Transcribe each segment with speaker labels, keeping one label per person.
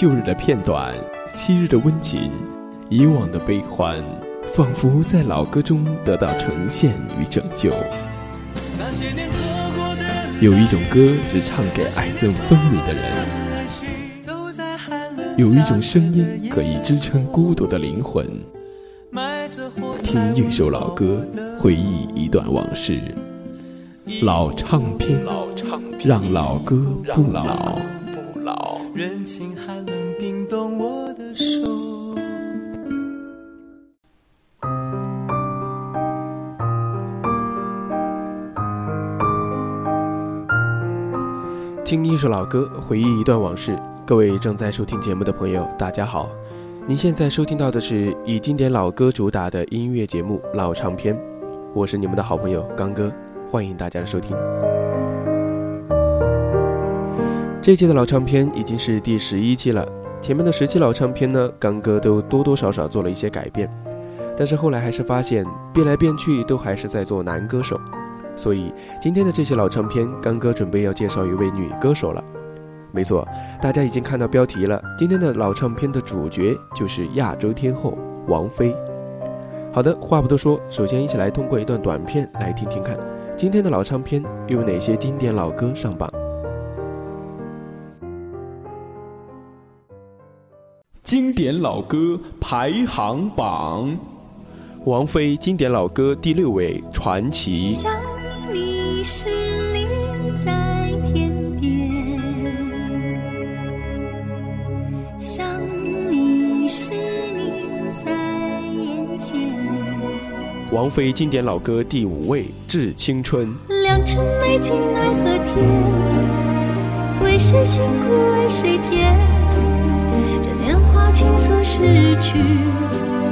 Speaker 1: 旧日的片段，昔日的温情，以往的悲欢，仿佛在老歌中得到呈现与拯救。有一种歌只唱给爱憎分明的人，有一种声音可以支撑孤独的灵魂。听一首老歌，回忆一段往事，老唱片，让老歌不老。人情还冷冰冻我的手。听一首老歌，回忆一段往事。各位正在收听节目的朋友，大家好。您现在收听到的是以经典老歌主打的音乐节目《老唱片》，我是你们的好朋友刚哥，欢迎大家的收听。这期的老唱片已经是第十一期了，前面的十期老唱片呢，刚哥都多多少少做了一些改变，但是后来还是发现变来变去都还是在做男歌手，所以今天的这些老唱片，刚哥准备要介绍一位女歌手了。没错，大家已经看到标题了，今天的老唱片的主角就是亚洲天后王菲。好的，话不多说，首先一起来通过一段短片来听听看，今天的老唱片又有哪些经典老歌上榜。经典老歌排行榜，王菲经典老歌第六位，《传奇》。
Speaker 2: 想你在天边，想你时你在眼前。
Speaker 1: 王菲经典老歌第五位，《致青春》。
Speaker 2: 良辰美景奈何天，为谁辛苦为谁甜。这年华青涩逝去，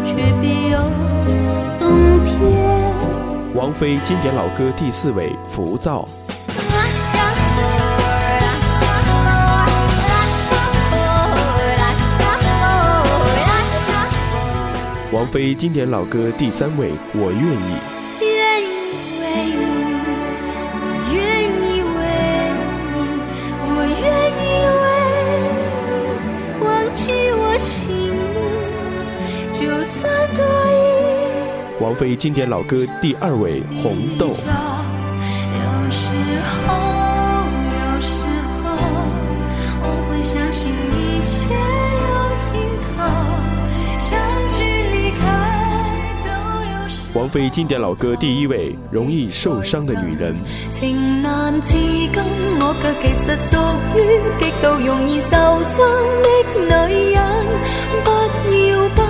Speaker 2: 却别有洞天。
Speaker 1: 王菲经典老歌第四位《浮躁》。王菲经典老歌第三位《我愿意》。
Speaker 2: 愿意为你，我愿意为你，我愿意为你忘记我姓名，就算多。
Speaker 1: 王菲经典老歌第二位，《红豆》。王菲经典老歌第一位，《容易受伤的女人》。
Speaker 2: 情难自禁，我却其实属于极度容易受伤的女人。不要不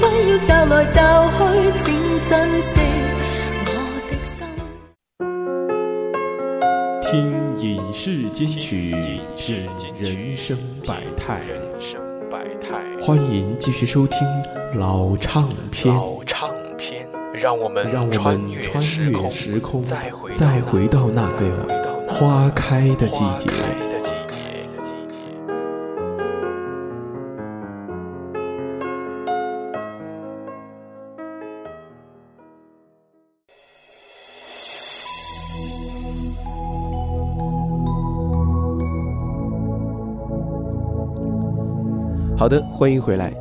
Speaker 2: 不要走来走去，请珍惜我的心。
Speaker 1: 听影视金曲，品人生百态。欢迎继续收听老唱片。让我们让我们穿越时空，再回到那个花开的季节。好的，欢迎回来。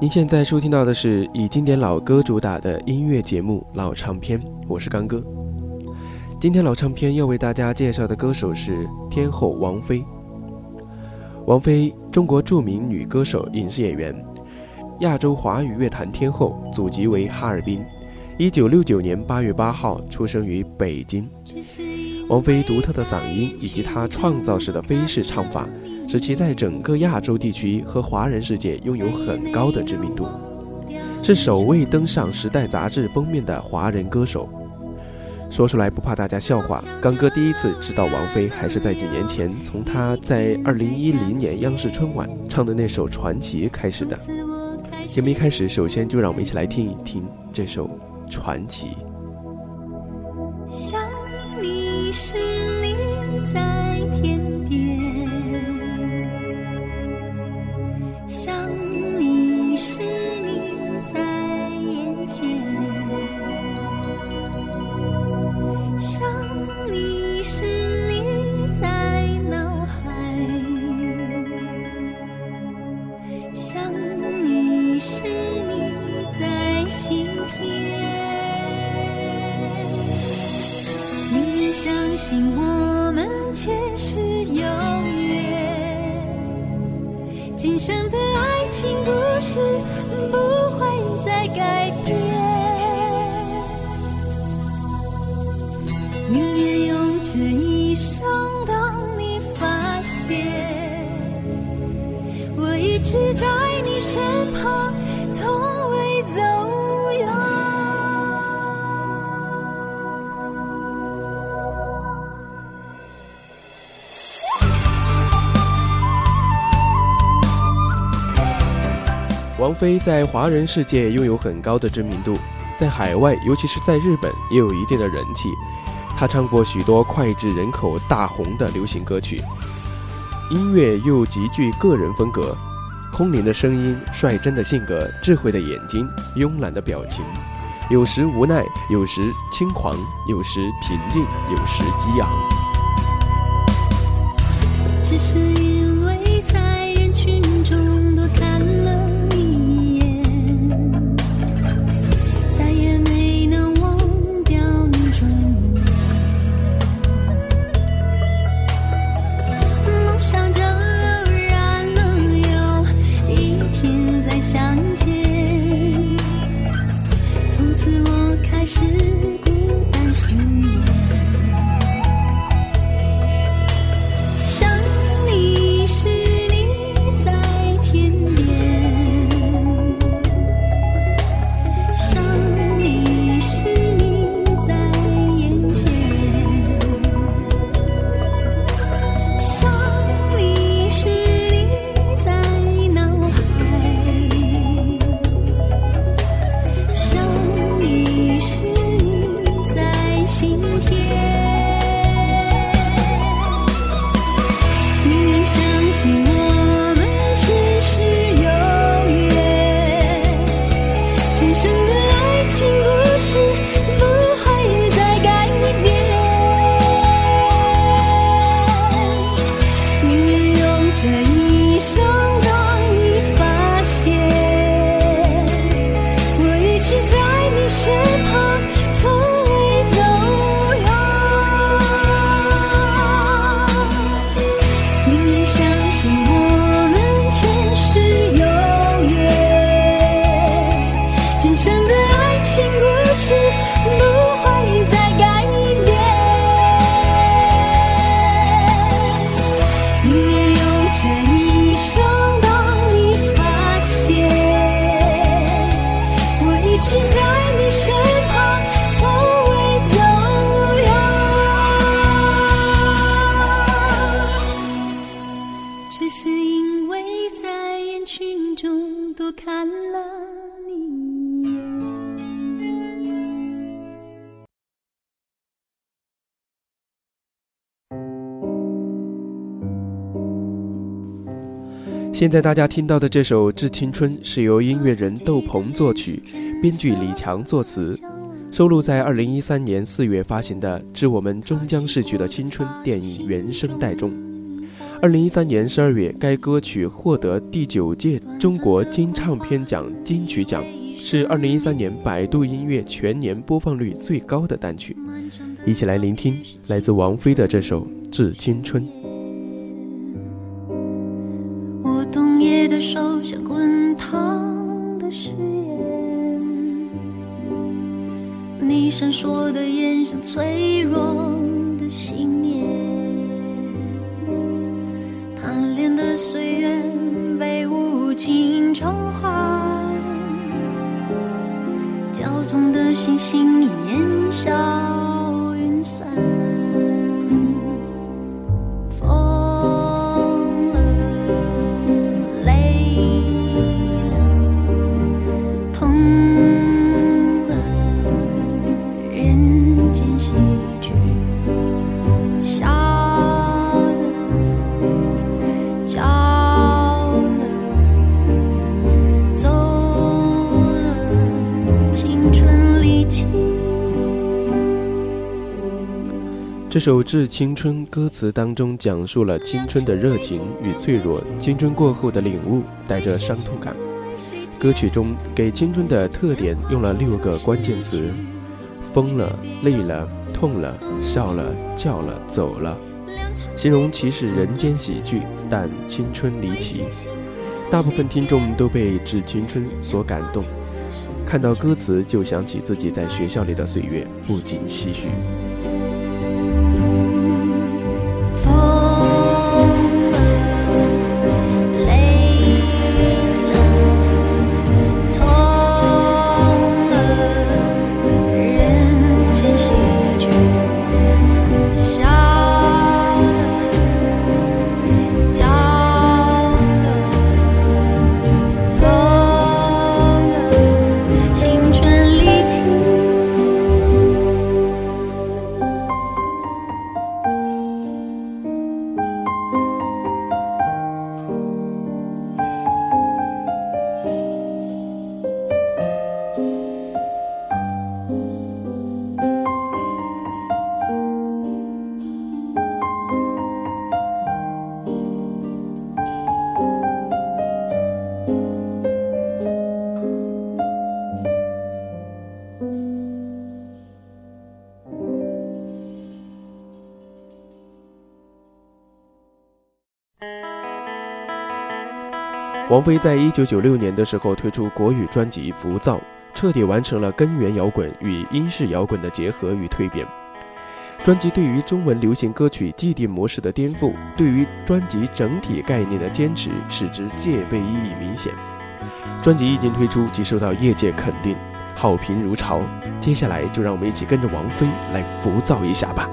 Speaker 1: 您现在收听到的是以经典老歌主打的音乐节目《老唱片》，我是刚哥。今天老唱片要为大家介绍的歌手是天后王菲。王菲，中国著名女歌手、影视演员，亚洲华语乐坛天后，祖籍为哈尔滨，一九六九年八月八号出生于北京。王菲独特的嗓音以及她创造式的飞式唱法。使其在整个亚洲地区和华人世界拥有很高的知名度，是首位登上《时代》杂志封面的华人歌手。说出来不怕大家笑话，刚哥第一次知道王菲还是在几年前，从她在2010年央视春晚唱的那首《传奇》开始的。节目一开始，首先就让我们一起来听一听这首《传奇》。
Speaker 2: 你飞在
Speaker 1: 华人世界拥有很高的知名度，在海外，尤其是在日本，也有一定的人气。他唱过许多脍炙人口、大红的流行歌曲，音乐又极具个人风格，空灵的声音、率真的性格、智慧的眼睛、慵懒的表情，有时无奈，有时轻狂，有时平静，有时激昂。
Speaker 2: 只是现在
Speaker 1: 大家听到的这首《致青春》是由音乐人窦鹏作曲，编剧李强作词，收录在2013年4月发行的《致我们终将逝去的青春》电影原声带中。2013年12月，该歌曲获得第九届中国金唱片奖金曲奖，是2013年百度音乐全年播放率最高的单曲。一起来聆听来自王菲的这首《致青春》。
Speaker 2: 说的眼像脆弱的信念，贪恋的岁月被无情偿还，骄纵的星星烟消。首《致青春》歌词当中讲述了青春的热情与脆弱，青春过后的领悟，带着伤痛感。歌曲中给青春的特点用了六个关键词：疯了、累了、痛了、笑了、叫了、走了，形容其是人间喜剧，但青春离奇。大部分听众都被《致青春》所感动，看到歌词就想起自己在学校里的岁月，不禁唏嘘。王菲在一九九六年的时候推出国语专辑《浮躁》，彻底完成了根源摇滚与英式摇滚的结合与蜕变。专辑对于中文流行歌曲既定模式的颠覆，对于专辑整体概念的坚持，使之戒备意义明显。专辑一经推出即受到业界肯定，好评如潮。接下来就让我们一起跟着王菲来浮躁一下吧。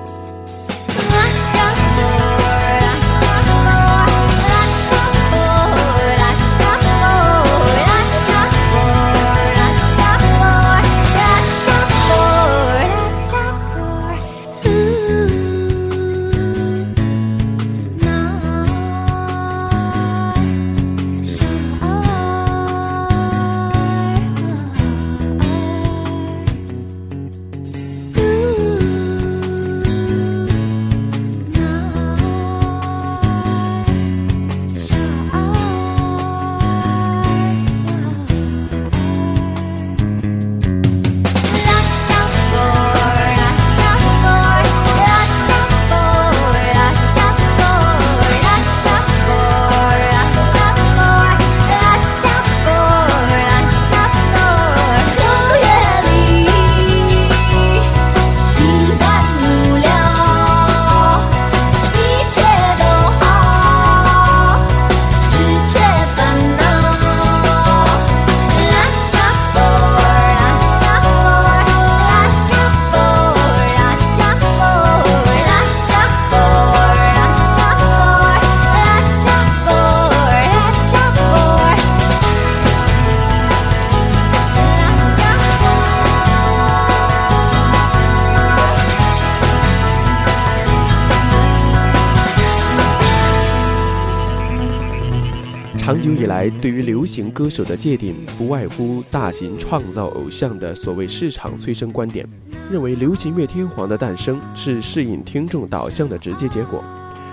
Speaker 2: 长久以来，对于流行歌手的界定，不外乎大型创造偶像的所谓市场催生观点，认为流行乐天皇的诞生是适应听众导向的直接结果。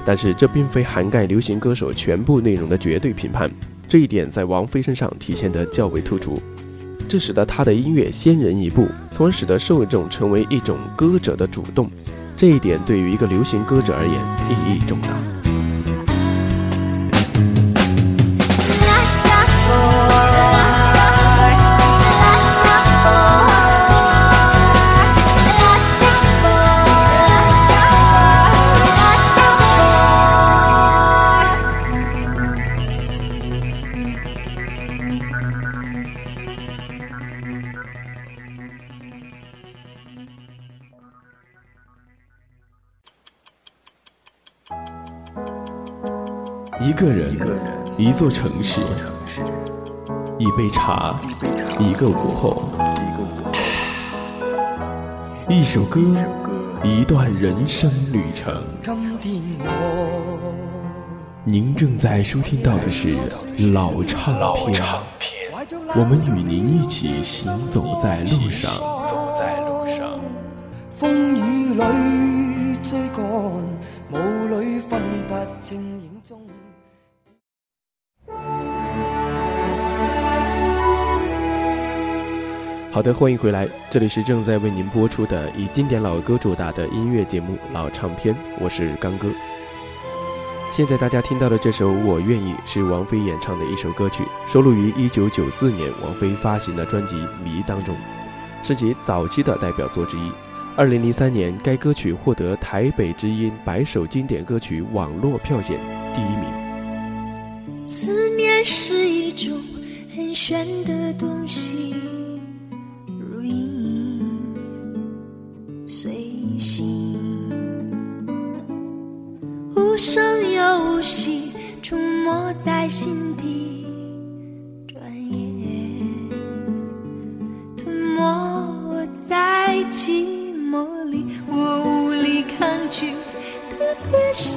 Speaker 2: 但是，这并非涵盖流行歌手全部内容的绝对评判。这一点在王菲身上体现得较为突出，这使得她的音乐先人一步，从而使得受众成为一种歌者的主动。这一点对于一个流行歌者而言意义重大。一个人，一座城市，一杯茶，一个午后，一首歌，一段人生旅程。您正在收听到的是老唱片，我们与您一起行走在路上。
Speaker 3: 风雨里。
Speaker 4: 追赶，雾里分不清影踪。
Speaker 1: 好的，欢迎回来，这里是正在为您播出的以经典老歌主打的音乐节目《老唱片》，我是刚哥。现在大家听到的这首《我愿意》是王菲演唱的一首歌曲，收录于1994年王菲发行的专辑《迷》当中，是其早期的代表作之一。2003年，该歌曲获得台北之音百首经典歌曲网络票选第一名。
Speaker 2: 思念是一种很玄的东西。随心无声又无息，出没在心底，转眼吞没我在寂寞里，我无力抗拒，特别是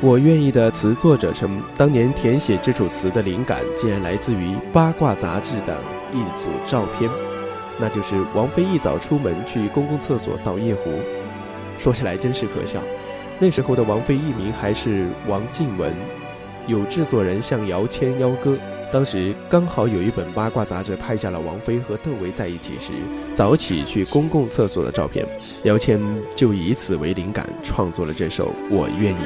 Speaker 1: 我愿意的词作者称，当年填写这首词的灵感竟然来自于八卦杂志的一组照片，那就是王菲一早出门去公共厕所倒夜壶。说起来真是可笑，那时候的王菲艺名还是王静雯，有制作人向姚谦邀歌。当时刚好有一本八卦杂志拍下了王菲和窦唯在一起时早起去公共厕所的照片，姚谦就以此为灵感创作了这首《我愿意》。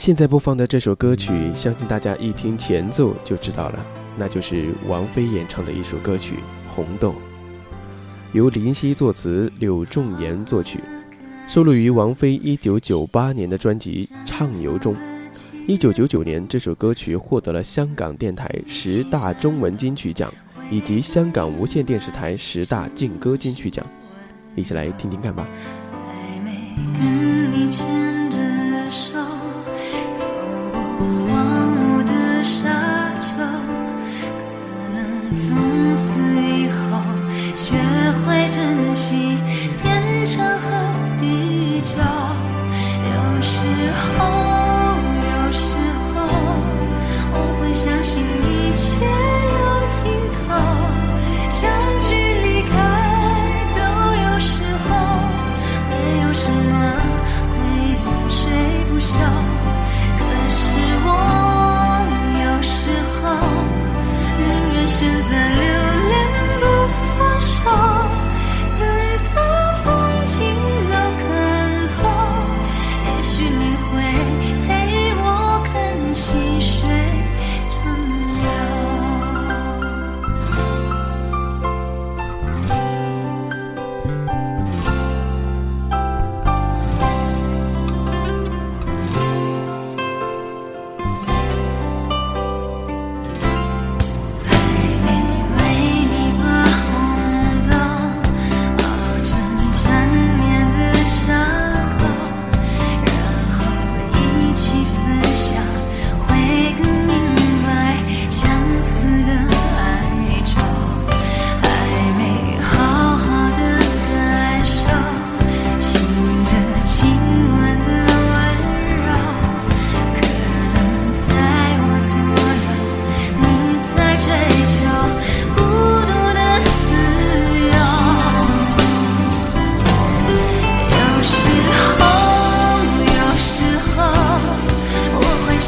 Speaker 1: 现在播放的这首歌曲，相信大家一听前奏就知道了，那就是王菲演唱的一首歌曲《红豆》，由林夕作词，柳仲言作曲，收录于王菲1998年的专辑《畅游》中。一九九九年，这首歌曲获得了香港电台十大中文金曲奖以及香港无线电视台十大劲歌金曲奖。一起来听听看吧。
Speaker 2: 还没跟你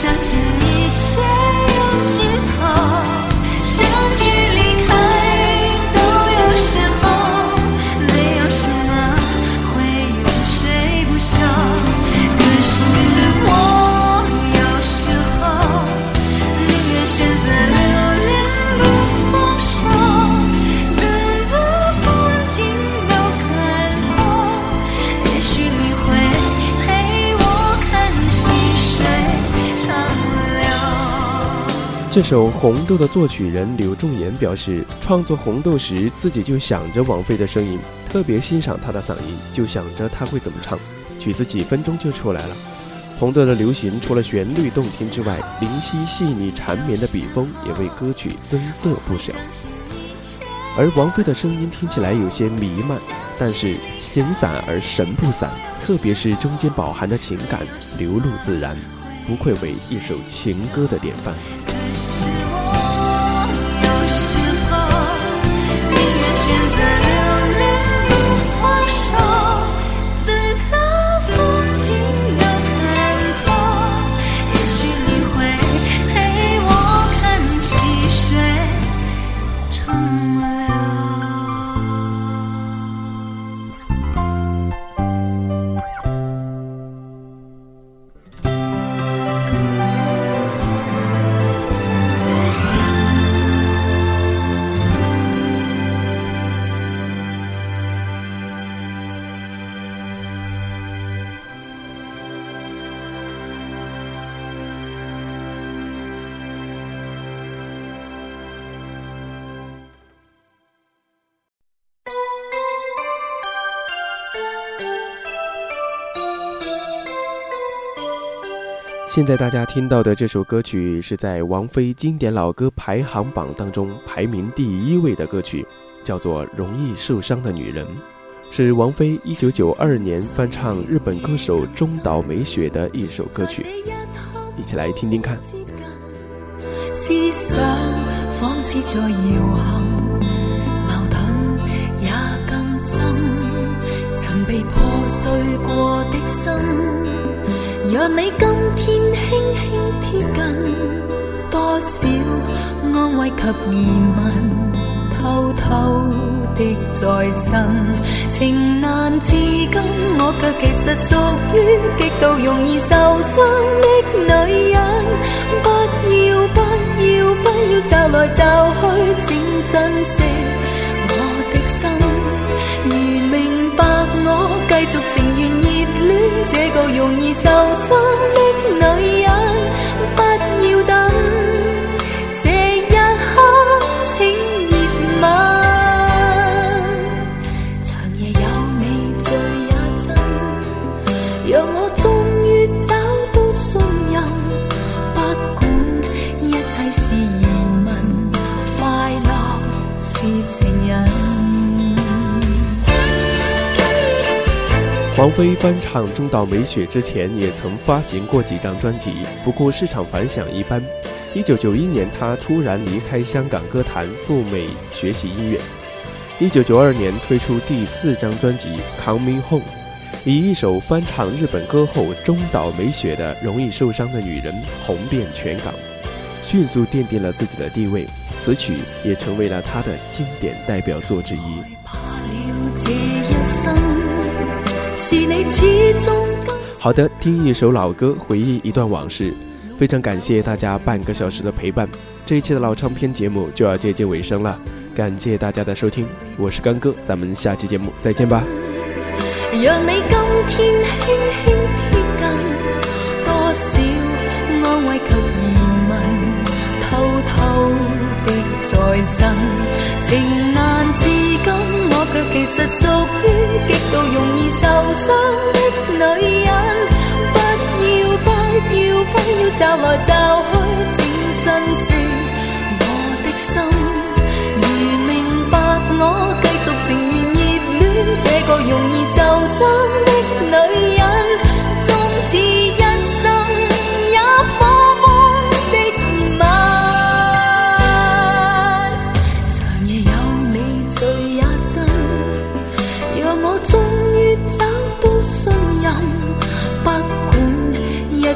Speaker 2: 相信。
Speaker 1: 这首《红豆》的作曲人柳仲言表示，创作《红豆》时自己就想着王菲的声音，特别欣赏她的嗓音，就想着她会怎么唱。曲子几分钟就出来了。红豆的流行除了旋律动听之外，灵犀细腻、缠绵的笔锋也为歌曲增色不少。而王菲的声音听起来有些弥漫，但是形散而神不散，特别是中间饱含的情感流露自然，不愧为一首情歌的典范。
Speaker 2: 是
Speaker 1: 现在大家听到的这首歌曲是在王菲经典老歌排行榜当中排名第一位的歌曲，叫做《容易受伤的女人》，是王菲一九九二年翻唱日本歌手中岛美雪的一首歌曲，一起来听听看。
Speaker 2: 思想仿似在搖撼，矛盾也更深。曾被破碎過的心，若你今天安慰及疑问，偷偷的在身。情难自禁，我却其实属于极度容易受伤的女人。不要不要不要驟來驟去，请珍惜我的心。如明白我，继续情愿热恋这个容易受伤的
Speaker 1: 王菲翻唱中岛美雪之前也曾发行过几张专辑，不过市场反响一般。一九九一年，她突然离开香港歌坛，赴美学习音乐。一九九二年推出第四张专辑《Coming Home》，以一首翻唱日本歌后中岛美雪的《容易受伤的女人》红遍全港，迅速奠定了自己的地位。此曲也成为了她的经典代表作之一。好的，听一首老歌，回忆一段往事。非常感谢大家半个小时的陪伴，这一期的老唱片节目就要接近尾声了。感谢大家的收听，我是干哥，咱们下期节目再见吧。
Speaker 2: 让你今天轻轻贴近，多少安慰及疑问，偷偷的在身。情难自禁，我却其实属于极度容易受伤的女人。不要不要不要找来找去，请珍惜我的心。如明白我继续情愿热恋这个容易受伤的女人，终此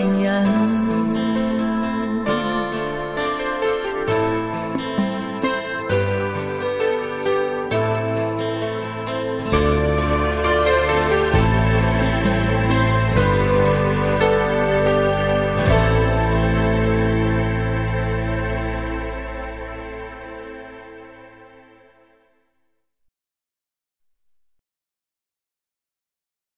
Speaker 2: 情人。